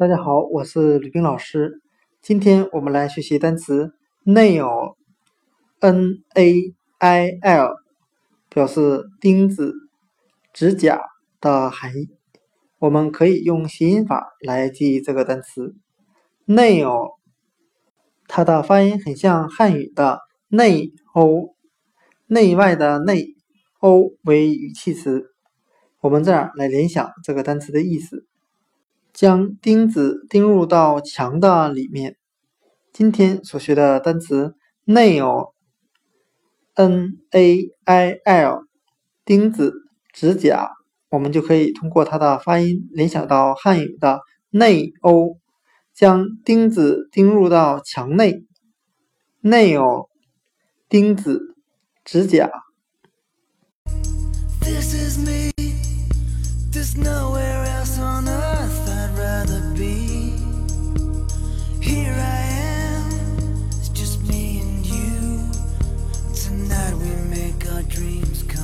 大家好，我是吕冰老师。今天我们来学习单词 nail，n-a-i-l，表示钉子、指甲的含义。我们可以用谐音法来记忆这个单词 nail，它的发音很像汉语的内欧，内外的内，欧为语气词。我们这样来联想这个单词的意思：将钉子钉入到墙的里面。今天所学的单词 nail，n-a-i-l，钉子、指甲，我们就可以通过它的发音联想到汉语的内欧，将钉子钉入到墙内。nail，钉子、指甲。This is me. There's nowhere else on earth. Make our dreams come.